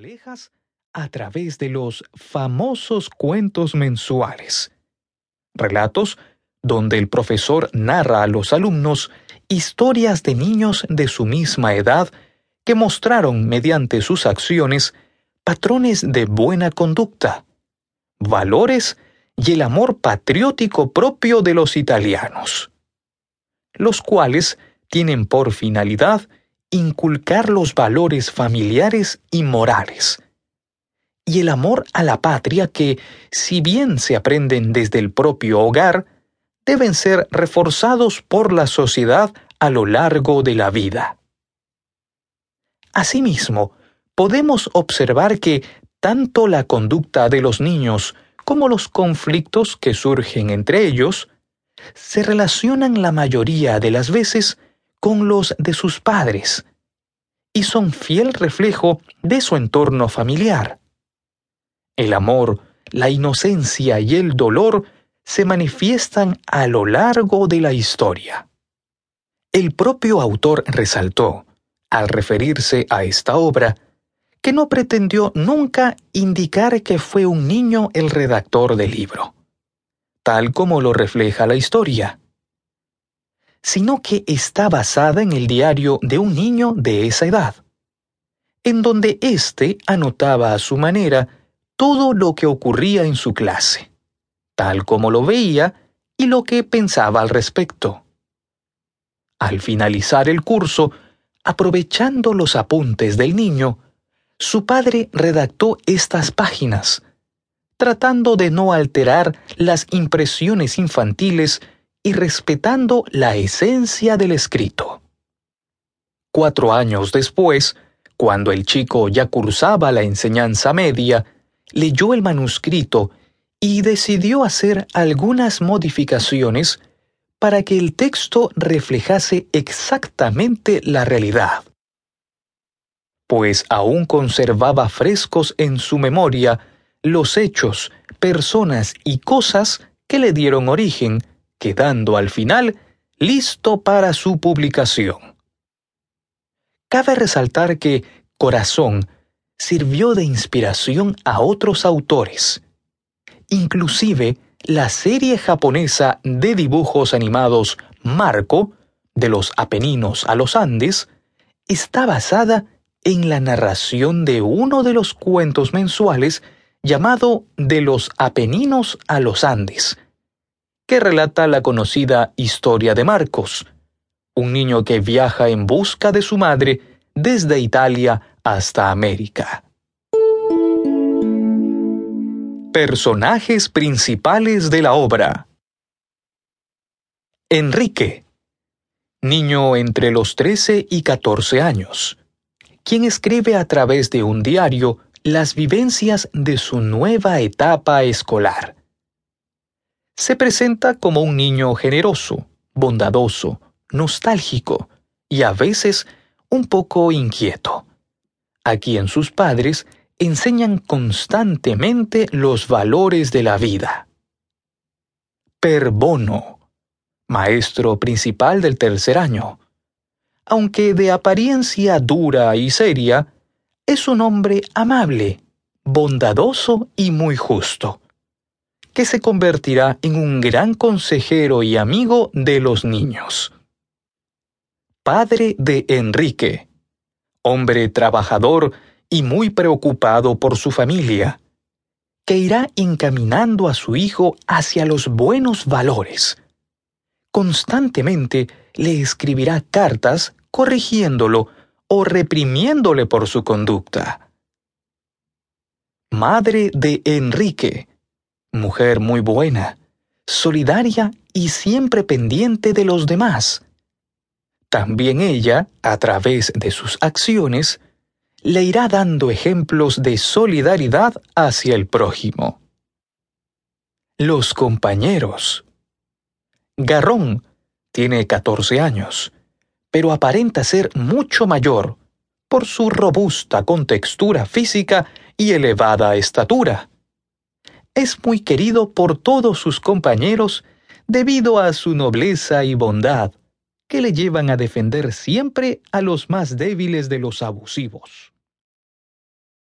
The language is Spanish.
moralejas a través de los famosos cuentos mensuales. Relatos donde el profesor narra a los alumnos historias de niños de su misma edad que mostraron mediante sus acciones patrones de buena conducta, valores y el amor patriótico propio de los italianos, los cuales tienen por finalidad inculcar los valores familiares y morales, y el amor a la patria que, si bien se aprenden desde el propio hogar, deben ser reforzados por la sociedad a lo largo de la vida. Asimismo, podemos observar que tanto la conducta de los niños como los conflictos que surgen entre ellos se relacionan la mayoría de las veces con los de sus padres y son fiel reflejo de su entorno familiar. El amor, la inocencia y el dolor se manifiestan a lo largo de la historia. El propio autor resaltó, al referirse a esta obra, que no pretendió nunca indicar que fue un niño el redactor del libro, tal como lo refleja la historia, sino que está basada en el diario de un niño de esa edad, en donde éste anotaba a su manera todo lo que ocurría en su clase, tal como lo veía y lo que pensaba al respecto. Al finalizar el curso, aprovechando los apuntes del niño, su padre redactó estas páginas, tratando de no alterar las impresiones infantiles y respetando la esencia del escrito. Cuatro años después, cuando el chico ya cursaba la enseñanza media, leyó el manuscrito y decidió hacer algunas modificaciones para que el texto reflejase exactamente la realidad. Pues aún conservaba frescos en su memoria los hechos, personas y cosas que le dieron origen, quedando al final listo para su publicación. Cabe resaltar que Corazón sirvió de inspiración a otros autores. Inclusive, la serie japonesa de dibujos animados Marco, de los Apeninos a los Andes, está basada en la narración de uno de los cuentos mensuales llamado De los Apeninos a los Andes, que relata la conocida historia de Marcos, un niño que viaja en busca de su madre desde Italia hasta América. Personajes principales de la obra. Enrique, niño entre los 13 y 14 años, quien escribe a través de un diario las vivencias de su nueva etapa escolar. Se presenta como un niño generoso, bondadoso, nostálgico y a veces un poco inquieto a quien sus padres enseñan constantemente los valores de la vida. Per Bono, maestro principal del tercer año. Aunque de apariencia dura y seria, es un hombre amable, bondadoso y muy justo, que se convertirá en un gran consejero y amigo de los niños. Padre de Enrique, hombre trabajador y muy preocupado por su familia, que irá encaminando a su hijo hacia los buenos valores. Constantemente le escribirá cartas corrigiéndolo o reprimiéndole por su conducta. Madre de Enrique, mujer muy buena, solidaria y siempre pendiente de los demás también ella, a través de sus acciones, le irá dando ejemplos de solidaridad hacia el prójimo. Los compañeros. Garrón tiene 14 años, pero aparenta ser mucho mayor por su robusta contextura física y elevada estatura. Es muy querido por todos sus compañeros debido a su nobleza y bondad que le llevan a defender siempre a los más débiles de los abusivos.